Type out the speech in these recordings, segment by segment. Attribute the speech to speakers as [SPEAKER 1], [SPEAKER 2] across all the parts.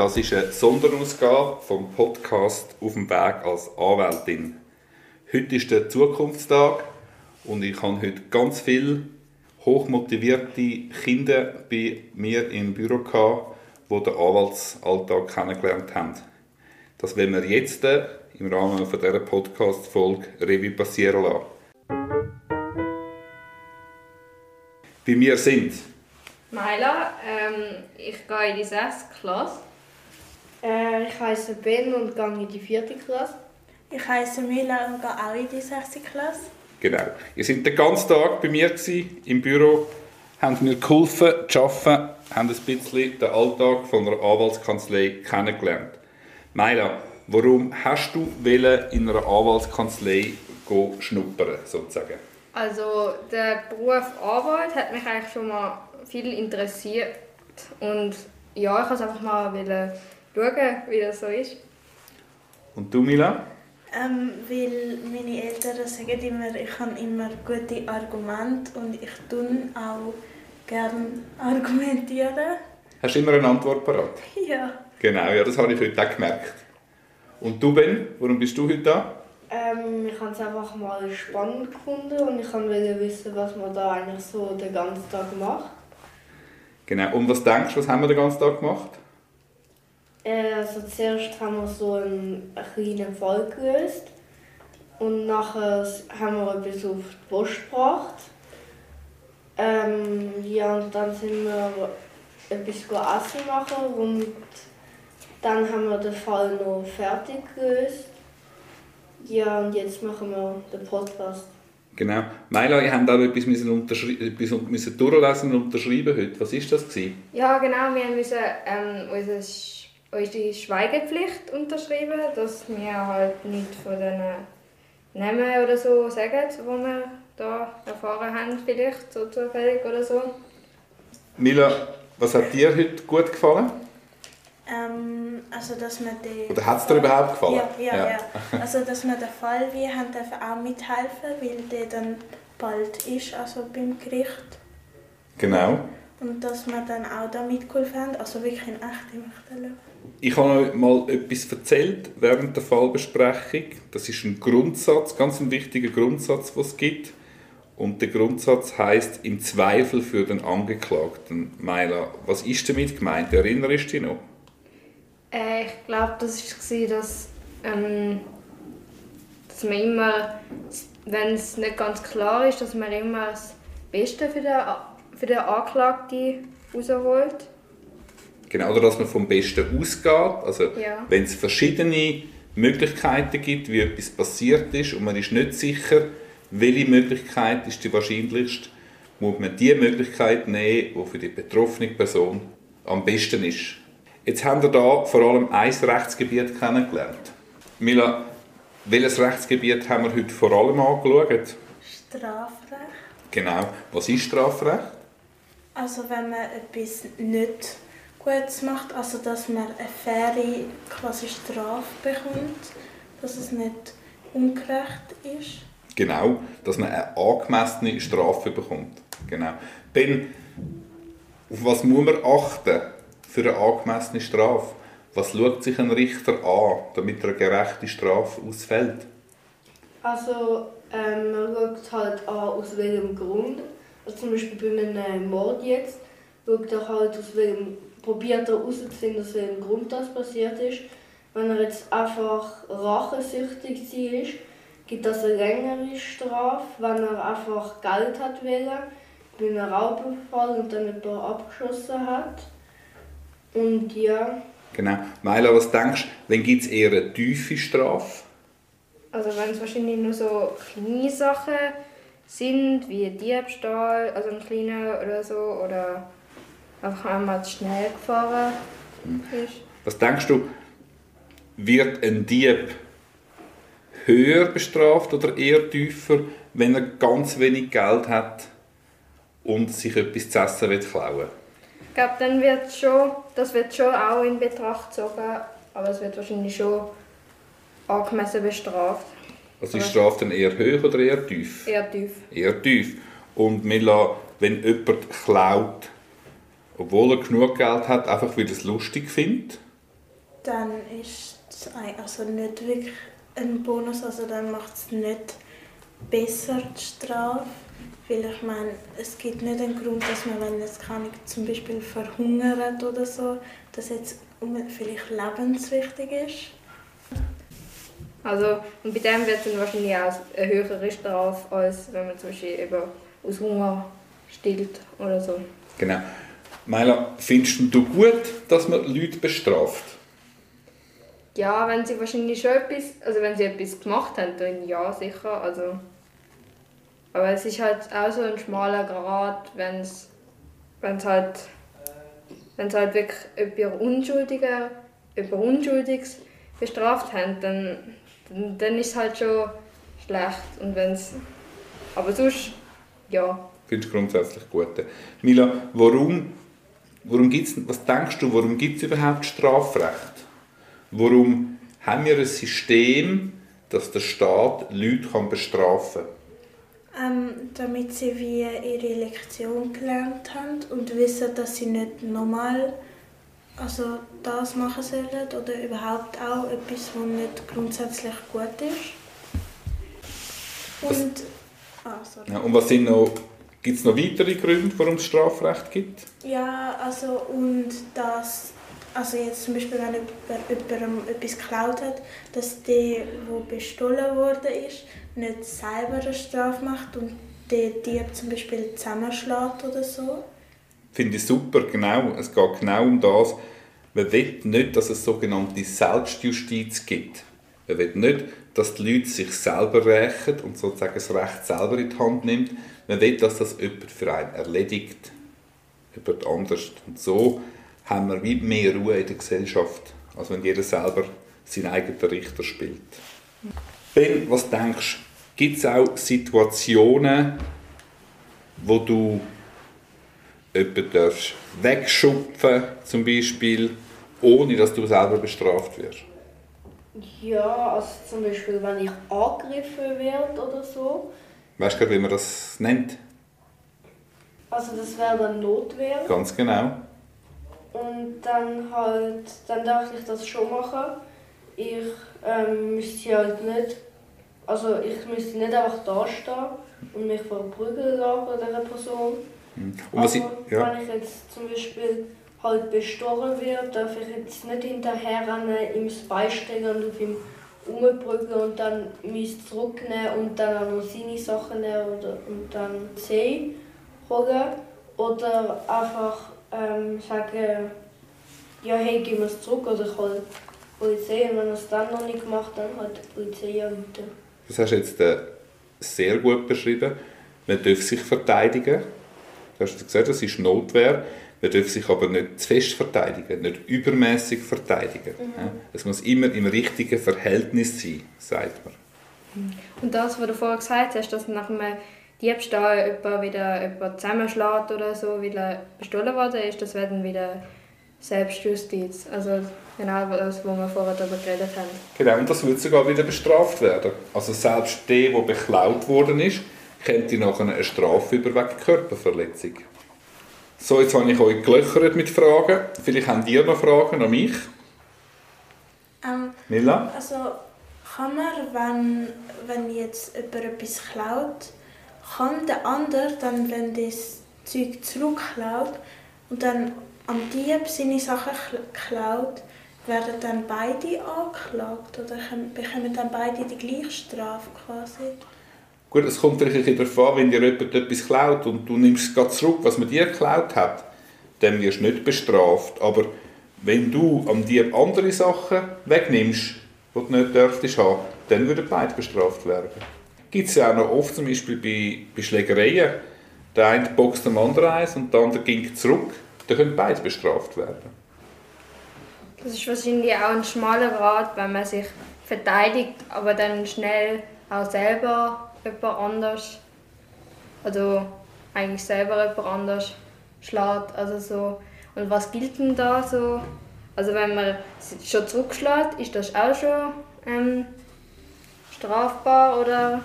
[SPEAKER 1] Das ist eine Sonderausgabe vom Podcast Auf dem Weg als Anwältin. Heute ist der Zukunftstag und ich habe heute ganz viele hochmotivierte Kinder bei mir im Büro gehabt, die den Anwaltsalltag kennengelernt haben. Das werden wir jetzt im Rahmen dieser Podcast-Folge Revue passieren lassen. Bei mir sind
[SPEAKER 2] Maila, ähm, ich gehe in die 6. Klasse.
[SPEAKER 3] Äh, ich heiße Ben und gehe in die 4. Klasse.
[SPEAKER 4] Ich heiße Mila und gehe auch in die 6. Klasse.
[SPEAKER 1] Genau. Ihr seid den ganzen Tag bei mir gewesen, im Büro, haben mir geholfen zu arbeiten, haben ein bisschen den Alltag von einer Anwaltskanzlei kennengelernt. Maila, warum hast du in einer Anwaltskanzlei schnuppern, sozusagen?
[SPEAKER 2] Also der Beruf Anwalt hat mich eigentlich schon mal viel interessiert und ja, ich wollte einfach mal schauen, wie das so ist.
[SPEAKER 1] Und du, Mila?
[SPEAKER 4] Ähm, weil meine Eltern sagen immer, ich habe immer gute Argumente und ich tue auch gerne argumentieren.
[SPEAKER 1] Hast du immer eine Antwort parat?
[SPEAKER 4] Ja.
[SPEAKER 1] Genau, ja, das habe ich heute auch gemerkt. Und du, Ben, warum bist du heute da?
[SPEAKER 3] Ähm, ich habe es einfach mal spannend gefunden und ich wollte wissen, was man da eigentlich so den ganzen Tag macht.
[SPEAKER 1] Genau, und was denkst du, was haben wir den ganzen Tag gemacht?
[SPEAKER 3] Äh, also zuerst haben wir so einen, kleinen Fall gelöst und nachher haben wir etwas auf die Post gebracht. Ähm, ja, und dann sind wir etwas essen machen und dann haben wir den Fall noch fertig gelöst. Ja, und jetzt machen wir den Podcast.
[SPEAKER 1] Genau. Maila, ihr habt auch etwas, müssen etwas müssen durchlesen und unterschreiben heute. Was war das? Gewesen?
[SPEAKER 2] Ja, genau. Wir müssen ähm, unsere unsere Schweigepflicht unterschrieben, dass wir halt nicht von den Namen oder so sagen, die wir da erfahren haben, vielleicht so zufällig oder so.
[SPEAKER 1] Mila, was hat dir heute gut gefallen?
[SPEAKER 4] Ähm, also dass wir den
[SPEAKER 1] Oder hat es dir überhaupt gefallen?
[SPEAKER 4] Ja, ja, ja, ja. Also dass wir den Fall wie haben dürfen auch mithelfen, weil der dann bald ist, also beim Gericht.
[SPEAKER 1] Genau.
[SPEAKER 4] Und dass wir dann auch da mitgeholfen haben, also wirklich in echt im echten Leben.
[SPEAKER 1] Ich habe euch mal etwas erzählt während der Fallbesprechung. Das ist ein Grundsatz, ganz ein wichtiger Grundsatz, was es gibt. Und der Grundsatz heißt im Zweifel für den Angeklagten. Maila, was ist damit gemeint? Erinnerst du dich noch?
[SPEAKER 2] Äh, ich glaube, das war, dass, ähm, dass man immer, wenn es nicht ganz klar ist, dass man immer das Beste für den, für den Anklagten rausholt.
[SPEAKER 1] Genau, oder dass man vom Besten ausgeht. Also
[SPEAKER 2] ja.
[SPEAKER 1] wenn es verschiedene Möglichkeiten gibt, wie etwas passiert ist und man ist nicht sicher, welche Möglichkeit ist die wahrscheinlichste, muss man die Möglichkeit nehmen, die für die betroffene Person am besten ist. Jetzt haben wir da vor allem ein Rechtsgebiet kennengelernt. Mila, welches Rechtsgebiet haben wir heute vor allem angeschaut?
[SPEAKER 4] Strafrecht.
[SPEAKER 1] Genau. Was ist Strafrecht?
[SPEAKER 4] Also wenn man etwas nicht Gutes macht, also dass man eine faire quasi Strafe bekommt, dass es nicht ungerecht ist.
[SPEAKER 1] Genau, dass man eine angemessene Strafe bekommt. Genau. Ben, auf was muss man achten für eine angemessene Strafe? Was schaut sich ein Richter an, damit eine gerechte Strafe ausfällt?
[SPEAKER 3] Also ähm, man schaut halt an, aus welchem Grund. Also zum Beispiel bei einem Mord jetzt schaut er halt aus welchem probiert er herauszufinden, aus welchem Grund das passiert ist. Wenn er jetzt einfach rachesüchtig war, gibt es eine längere Strafe. Wenn er einfach Geld hat wollen, bei einem Raubüberfall und dann jemanden abgeschossen hat. Und ja.
[SPEAKER 1] Genau. Meila, was denkst du, wenn gibt es eher eine tiefe Strafe?
[SPEAKER 2] Also wenn es wahrscheinlich nur so kleine Sachen sind, wie Diebstahl, also ein kleiner oder so, oder einfach einmal zu schnell gefahren ist.
[SPEAKER 1] Was denkst du, wird ein Dieb höher bestraft oder eher tiefer, wenn er ganz wenig Geld hat und sich etwas zu essen will klauen
[SPEAKER 2] Ich glaube, dann wird schon, das wird schon auch in Betracht gezogen, aber es wird wahrscheinlich schon angemessen bestraft.
[SPEAKER 1] Also ist die Strafe dann eher hoch oder eher tief?
[SPEAKER 2] Eher tief.
[SPEAKER 1] Eher tief. Und Mila, wenn jemand klaut, obwohl er genug Geld hat, einfach weil er es lustig findet,
[SPEAKER 4] dann ist es also nicht wirklich ein Bonus, also dann macht es nicht besser die Strafe. Weil ich meine, es gibt nicht einen Grund, dass man, wenn es kann, zum Beispiel verhungert oder so, dass jetzt vielleicht lebenswichtig ist.
[SPEAKER 2] Also, und bei dem wird dann wahrscheinlich auch eine höhere Strafe, als wenn man zum Beispiel eben aus Hunger stillt oder so.
[SPEAKER 1] Genau. Meila, findest du gut, dass man Leute bestraft?
[SPEAKER 2] Ja, wenn sie wahrscheinlich schon etwas, also wenn sie etwas gemacht haben, dann ja, sicher. Also, aber es ist halt auch so ein schmaler Grad, wenn es halt, wenn's halt wirklich Unschuldiger, jemand Unschuldiges bestraft haben, dann, dann, dann ist es halt schon schlecht. Und wenn's, aber sonst, ja.
[SPEAKER 1] Findest du grundsätzlich gut. Mila, warum, warum gibt's, was denkst du, warum gibt es überhaupt Strafrecht? Warum haben wir ein System, dass der Staat Leute kann bestrafen kann?
[SPEAKER 4] Ähm, damit sie wie ihre Lektion gelernt haben und wissen, dass sie nicht normal also das machen sollen oder überhaupt auch etwas, was nicht grundsätzlich gut ist. Und,
[SPEAKER 1] ah, sorry. Ja, und was sind noch, gibt es noch weitere Gründe, warum es Strafrecht gibt?
[SPEAKER 4] Ja, also und das also jetzt zum Beispiel, wenn jemand jemandem etwas geklaut hat, dass der, der bestohlen wurde, ist, nicht selber eine Strafe macht und der Dieb zum Beispiel zusammenschlägt oder so.
[SPEAKER 1] Finde ich super, genau. Es geht genau um das. Man will nicht, dass es sogenannte Selbstjustiz gibt. Man will nicht, dass die Leute sich selber rächen und sozusagen das Recht selber in die Hand nimmt. Man will, dass das jemand für einen erledigt. Jemand anders. Und so haben wir wie mehr Ruhe in der Gesellschaft, als wenn jeder selber seinen eigenen Richter spielt. Ben, was denkst du, gibt es auch Situationen, wo du jemanden wegschupfen zum Beispiel, ohne dass du selber bestraft wirst?
[SPEAKER 3] Ja, also zum Beispiel, wenn ich angegriffen werde oder so.
[SPEAKER 1] Weißt du, wie man das nennt?
[SPEAKER 3] Also das wäre dann Notwehr.
[SPEAKER 1] Ganz genau.
[SPEAKER 3] Und dann halt, dann dachte ich das schon machen. Ich ähm, müsste halt nicht, also ich müsste nicht einfach da stehen und mich verprügeln lassen von dieser Person. Mhm. Und was ich, ja. wenn ich jetzt zum Beispiel halt bestochen werde, darf ich jetzt nicht hinterher ihm das Bein stecken und auf ihm umprügeln und dann mich zurücknehmen und dann auch noch seine Sachen nehmen oder, und dann See holen. Oder einfach ähm, sagen, ja, hey, gib mir es zurück oder ich hole die Polizei. Und wenn er es dann noch nicht gemacht hat, dann halt die Polizei anrufen.
[SPEAKER 1] Das hast du jetzt äh, sehr gut beschrieben. Man darf sich verteidigen. Du hast gesagt, das ist Notwehr. Man darf sich aber nicht zu fest verteidigen, nicht übermäßig verteidigen. Mhm. Es muss immer im richtigen Verhältnis sein, sagt man.
[SPEAKER 2] Und das, was du vorher gesagt hast, dass nach einem Diebstahl jemand wieder jemand zusammenschlägt oder so, weil er bestohlen worden ist, das wäre dann wieder Selbstjustiz. Also genau das, was wir vorher darüber geredet haben.
[SPEAKER 1] Genau, und das würde sogar wieder bestraft werden. Also selbst der, der beklaut worden ist, könnte nachher eine Strafe über wegen Körperverletzung. So, jetzt habe ich euch gelöchert mit Fragen. Vielleicht habt ihr noch Fragen an mich.
[SPEAKER 4] Ähm,
[SPEAKER 1] Mila?
[SPEAKER 4] Also kann man, wenn, wenn jetzt jemand etwas klaut, kann der andere dann, wenn das Zeug zurückklaut und dann am Dieb seine Sachen klaut, werden dann beide angeklagt oder bekommen dann beide die gleiche Strafe quasi?
[SPEAKER 1] Gut, es kommt vielleicht darauf an, wenn dir jemand etwas klaut und du nimmst es zurück, was man dir geklaut hat, dann wirst du nicht bestraft. Aber wenn du am Dieb andere Sachen wegnimmst, die du nicht dürftest haben, dann würden beide bestraft werden gibt es ja auch noch oft zum Beispiel bei, bei Schlägereien. Der eine boxt dem anderen eins und der andere ging zurück. Dann können beide bestraft werden.
[SPEAKER 2] Das ist wahrscheinlich auch ein schmaler Grad, wenn man sich verteidigt, aber dann schnell auch selber jemand anders, also eigentlich selber jemand anders schlägt. Also so. Und was gilt denn da so? Also wenn man schon zurückschlägt, ist das auch schon ähm, strafbar oder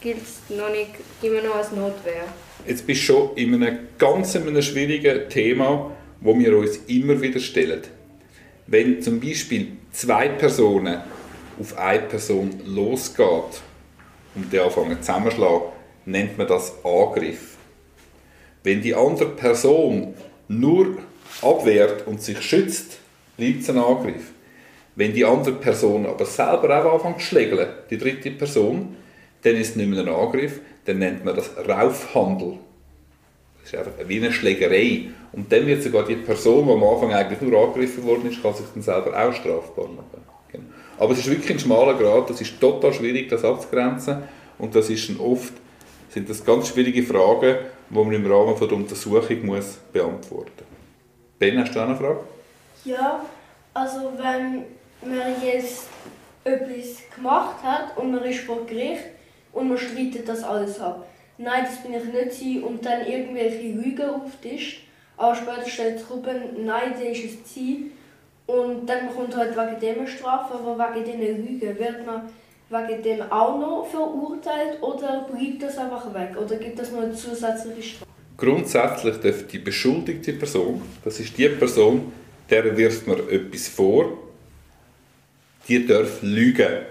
[SPEAKER 2] gilt es noch nicht immer noch als Notwehr.
[SPEAKER 1] Jetzt bist du schon in einem ganz einem schwierigen Thema, wo wir uns immer wieder stellen. Wenn zum Beispiel zwei Personen auf eine Person losgeht und die anfangen zusammenschlagen, nennt man das Angriff. Wenn die andere Person nur abwehrt und sich schützt, bleibt es ein Angriff. Wenn die andere Person aber selber auch anfängt zu schlägeln, die dritte Person, dann ist es nicht mehr ein Angriff, dann nennt man das Raufhandel. Das ist einfach wie eine Schlägerei. Und dann wird sogar die Person, die am Anfang eigentlich nur angegriffen worden ist, kann sich dann selber auch strafbar machen. Aber es ist wirklich ein schmaler Grad, das ist total schwierig, das abzugrenzen. Und das ist oft, sind das ganz schwierige Fragen, die man im Rahmen der Untersuchung muss beantworten muss. Ben, hast du auch eine Frage?
[SPEAKER 3] Ja, also wenn man jetzt etwas gemacht hat und man ist vor Gericht und man streitet das alles ab. Nein, das bin ich nicht sie und dann irgendwelche Lügen auftischt. Aber später stellt raus, nein, das ist es sie. Und dann bekommt halt wegen dem eine Strafe, aber wegen diesen Lügen wird man wegen dem auch noch verurteilt oder bleibt das einfach weg? Oder gibt es noch eine zusätzliche Strafe?
[SPEAKER 1] Grundsätzlich darf die beschuldigte Person, das ist die Person, der wirft man etwas vor, die darf lügen.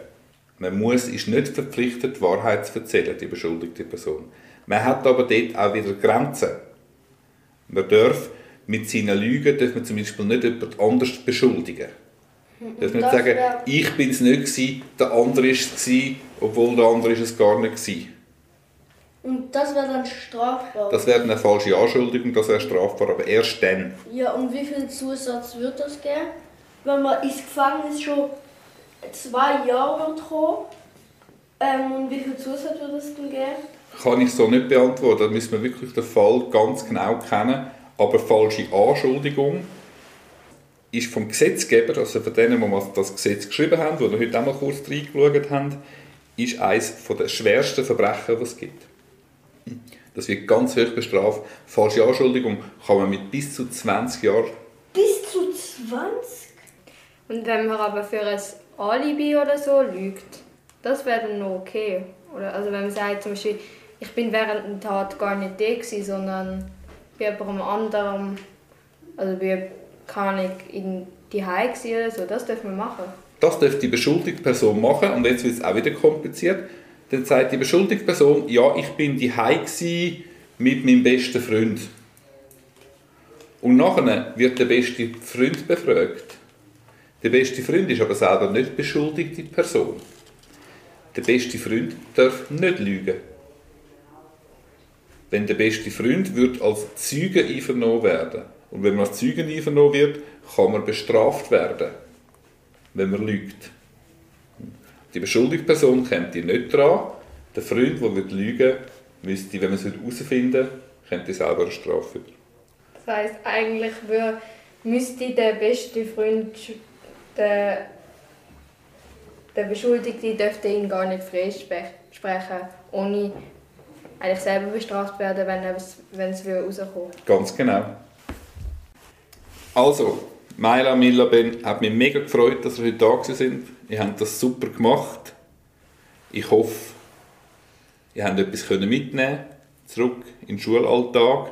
[SPEAKER 1] Man muss, ist nicht verpflichtet, die Wahrheit zu erzählen, die beschuldigte Person. Man hat aber dort auch wieder Grenzen. Man darf mit seinen Lügen darf man zum Beispiel nicht jemand anders beschuldigen. Man darf nicht sagen, ich bin es nicht gewesen, der andere ist es gewesen, obwohl der andere ist es gar nicht gewesen.
[SPEAKER 3] Und das wäre dann strafbar?
[SPEAKER 1] Das wäre eine falsche Anschuldigung, das wäre strafbar, aber erst dann.
[SPEAKER 3] Ja, und wie viel Zusatz wird das geben? Wenn man ins Gefängnis schon zwei Jahre wird kommen, ähm, und wie viel Zusatz wird es dann geben?
[SPEAKER 1] Kann ich so nicht beantworten, da müssen wir wirklich den Fall ganz genau kennen. Aber falsche Anschuldigung ist vom Gesetzgeber, also von denen, die das Gesetz geschrieben haben, die heute auch mal kurz reingeschaut haben, ist eines der schwersten Verbrechen, die es gibt. Das wird ganz hoch bestraft. Falsche Anschuldigung kann man mit bis zu 20 Jahren.
[SPEAKER 3] Bis zu 20?
[SPEAKER 2] Und wenn man aber für ein Alibi oder so lügt, das wäre dann noch okay. Oder also wenn man sagt zum Beispiel, ich bin während der Tat gar nicht da gewesen, sondern bei jemandem anderem, also bei, kann ich in die oder so, das dürfen wir machen.
[SPEAKER 1] Das dürfte die beschuldigte Person machen und jetzt wird es auch wieder kompliziert. Dann sagt die beschuldigte Person, ja, ich bin die mit meinem besten Freund. Und nachher wird der beste Freund befragt. Der beste Freund ist aber selber nicht beschuldigte Person. Der beste Freund darf nicht lügen. Wenn der beste Freund wird als Zeuge einvernommen werden und wenn man als Zeuge einvernommen wird, kann man bestraft werden, wenn man lügt. Die beschuldigte Person kommt nicht dran. Der Freund, der lügen würde, müsste, wenn man es herausfinden könnte selber eine Strafe über.
[SPEAKER 2] Das heisst, eigentlich müsste der beste Freund, der, der Beschuldigte, dürfte ihn gar nicht freisprechen, ohne eigentlich selber bestraft werden, wenn es, wenn es rauskommt.
[SPEAKER 1] Ganz genau. Also, Maila, Milla, Ben, hat mich mega gefreut, dass ihr heute da sind. Ihr habt das super gemacht. Ich hoffe, ihr habt etwas mitnehmen zurück in den Schulalltag.